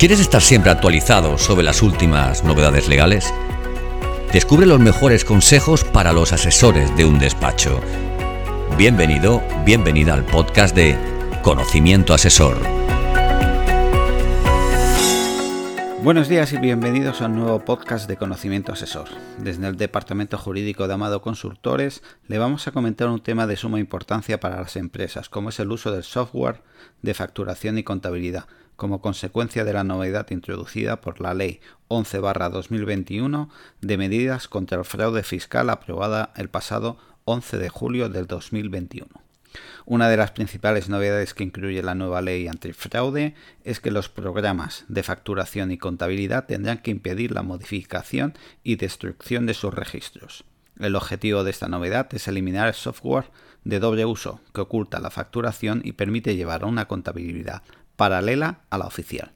¿Quieres estar siempre actualizado sobre las últimas novedades legales? Descubre los mejores consejos para los asesores de un despacho. Bienvenido, bienvenida al podcast de Conocimiento Asesor. Buenos días y bienvenidos a un nuevo podcast de Conocimiento Asesor. Desde el Departamento Jurídico de Amado Consultores le vamos a comentar un tema de suma importancia para las empresas, como es el uso del software de facturación y contabilidad, como consecuencia de la novedad introducida por la Ley 11-2021 de medidas contra el fraude fiscal aprobada el pasado 11 de julio del 2021. Una de las principales novedades que incluye la nueva ley antifraude es que los programas de facturación y contabilidad tendrán que impedir la modificación y destrucción de sus registros. El objetivo de esta novedad es eliminar el software de doble uso que oculta la facturación y permite llevar una contabilidad paralela a la oficial.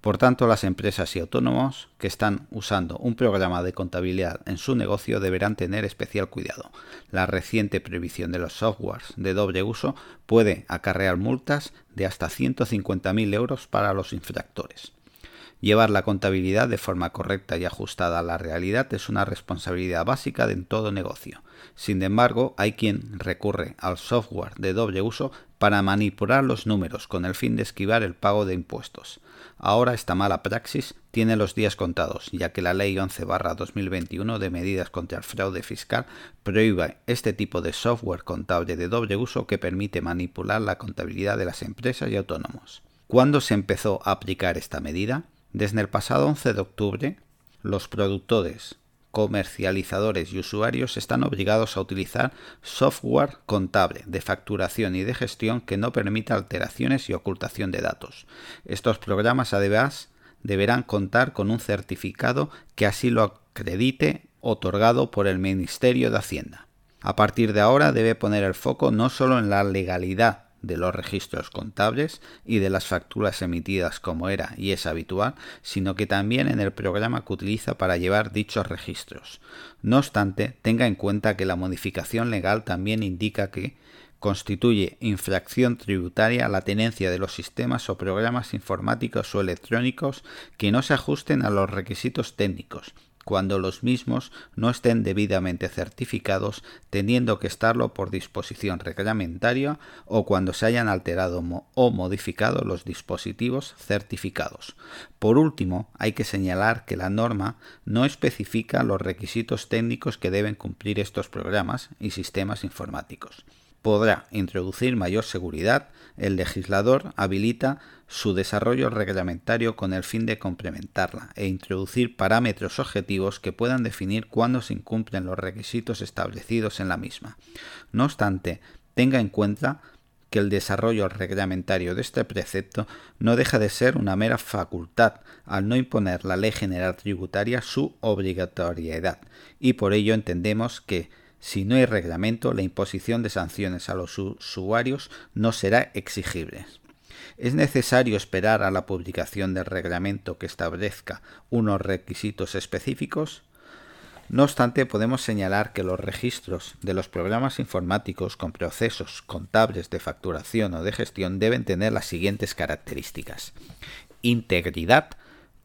Por tanto, las empresas y autónomos que están usando un programa de contabilidad en su negocio deberán tener especial cuidado. La reciente prohibición de los softwares de doble uso puede acarrear multas de hasta 150.000 euros para los infractores. Llevar la contabilidad de forma correcta y ajustada a la realidad es una responsabilidad básica de todo negocio. Sin embargo, hay quien recurre al software de doble uso para manipular los números con el fin de esquivar el pago de impuestos. Ahora esta mala praxis tiene los días contados, ya que la Ley 11-2021 de medidas contra el fraude fiscal prohíbe este tipo de software contable de doble uso que permite manipular la contabilidad de las empresas y autónomos. ¿Cuándo se empezó a aplicar esta medida? Desde el pasado 11 de octubre, los productores, comercializadores y usuarios están obligados a utilizar software contable de facturación y de gestión que no permita alteraciones y ocultación de datos. Estos programas además deberán contar con un certificado que así lo acredite otorgado por el Ministerio de Hacienda. A partir de ahora debe poner el foco no solo en la legalidad de los registros contables y de las facturas emitidas como era y es habitual, sino que también en el programa que utiliza para llevar dichos registros. No obstante, tenga en cuenta que la modificación legal también indica que constituye infracción tributaria la tenencia de los sistemas o programas informáticos o electrónicos que no se ajusten a los requisitos técnicos cuando los mismos no estén debidamente certificados, teniendo que estarlo por disposición reglamentaria o cuando se hayan alterado o modificado los dispositivos certificados. Por último, hay que señalar que la norma no especifica los requisitos técnicos que deben cumplir estos programas y sistemas informáticos podrá introducir mayor seguridad, el legislador habilita su desarrollo reglamentario con el fin de complementarla e introducir parámetros objetivos que puedan definir cuándo se incumplen los requisitos establecidos en la misma. No obstante, tenga en cuenta que el desarrollo reglamentario de este precepto no deja de ser una mera facultad al no imponer la ley general tributaria su obligatoriedad y por ello entendemos que si no hay reglamento, la imposición de sanciones a los usuarios no será exigible. Es necesario esperar a la publicación del reglamento que establezca unos requisitos específicos. No obstante, podemos señalar que los registros de los programas informáticos con procesos contables de facturación o de gestión deben tener las siguientes características. Integridad,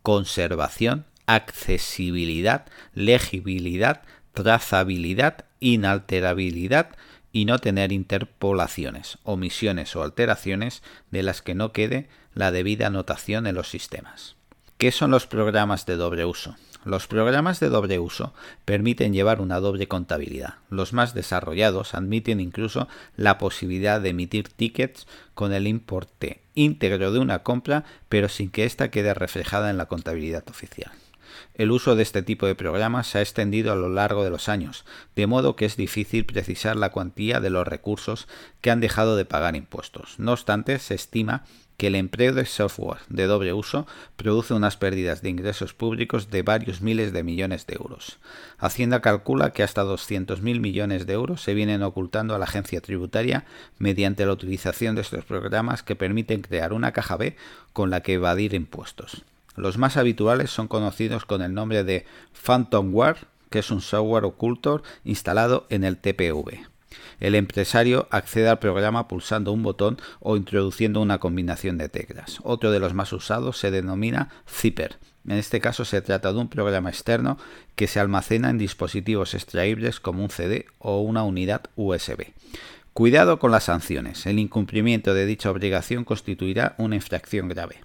conservación, accesibilidad, legibilidad, trazabilidad, inalterabilidad y no tener interpolaciones, omisiones o alteraciones de las que no quede la debida anotación en los sistemas. ¿Qué son los programas de doble uso? Los programas de doble uso permiten llevar una doble contabilidad. Los más desarrollados admiten incluso la posibilidad de emitir tickets con el importe íntegro de una compra, pero sin que ésta quede reflejada en la contabilidad oficial. El uso de este tipo de programas se ha extendido a lo largo de los años, de modo que es difícil precisar la cuantía de los recursos que han dejado de pagar impuestos. No obstante, se estima que el empleo de software de doble uso produce unas pérdidas de ingresos públicos de varios miles de millones de euros. Hacienda calcula que hasta 200.000 millones de euros se vienen ocultando a la agencia tributaria mediante la utilización de estos programas que permiten crear una caja B con la que evadir impuestos. Los más habituales son conocidos con el nombre de Phantomware, que es un software oculto instalado en el TPV. El empresario accede al programa pulsando un botón o introduciendo una combinación de teclas. Otro de los más usados se denomina Zipper. En este caso se trata de un programa externo que se almacena en dispositivos extraíbles como un CD o una unidad USB. Cuidado con las sanciones. El incumplimiento de dicha obligación constituirá una infracción grave.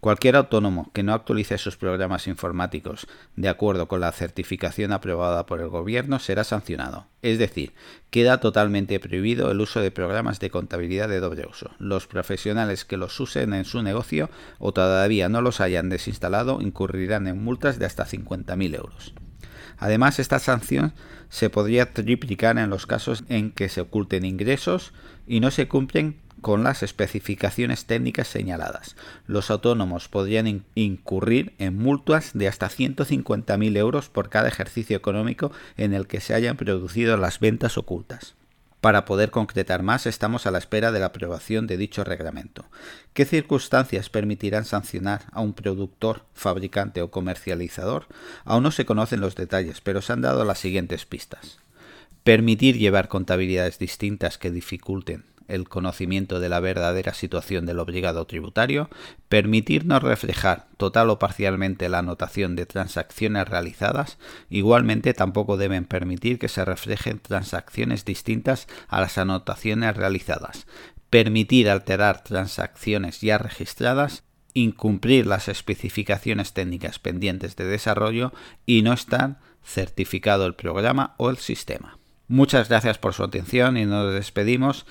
Cualquier autónomo que no actualice sus programas informáticos de acuerdo con la certificación aprobada por el Gobierno será sancionado. Es decir, queda totalmente prohibido el uso de programas de contabilidad de doble uso. Los profesionales que los usen en su negocio o todavía no los hayan desinstalado incurrirán en multas de hasta 50.000 euros. Además, esta sanción se podría triplicar en los casos en que se oculten ingresos y no se cumplen con las especificaciones técnicas señaladas. Los autónomos podrían incurrir en multas de hasta 150.000 euros por cada ejercicio económico en el que se hayan producido las ventas ocultas. Para poder concretar más, estamos a la espera de la aprobación de dicho reglamento. ¿Qué circunstancias permitirán sancionar a un productor, fabricante o comercializador? Aún no se conocen los detalles, pero se han dado las siguientes pistas. Permitir llevar contabilidades distintas que dificulten el conocimiento de la verdadera situación del obligado tributario, permitirnos reflejar total o parcialmente la anotación de transacciones realizadas, igualmente tampoco deben permitir que se reflejen transacciones distintas a las anotaciones realizadas, permitir alterar transacciones ya registradas, incumplir las especificaciones técnicas pendientes de desarrollo y no estar certificado el programa o el sistema. Muchas gracias por su atención y nos despedimos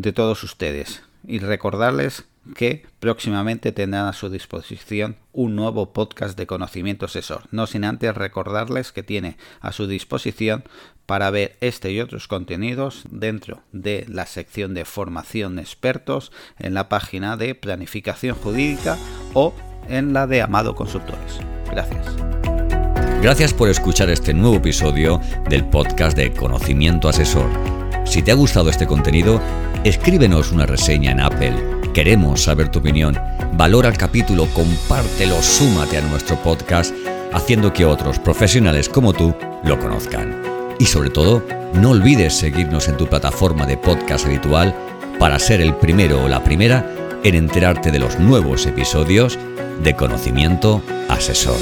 de todos ustedes y recordarles que próximamente tendrán a su disposición un nuevo podcast de conocimiento asesor. No sin antes recordarles que tiene a su disposición para ver este y otros contenidos dentro de la sección de formación expertos en la página de planificación jurídica o en la de Amado Consultores. Gracias. Gracias por escuchar este nuevo episodio del podcast de Conocimiento Asesor. Si te ha gustado este contenido, Escríbenos una reseña en Apple. Queremos saber tu opinión. Valora el capítulo, compártelo, súmate a nuestro podcast, haciendo que otros profesionales como tú lo conozcan. Y sobre todo, no olvides seguirnos en tu plataforma de podcast habitual para ser el primero o la primera en enterarte de los nuevos episodios de Conocimiento Asesor.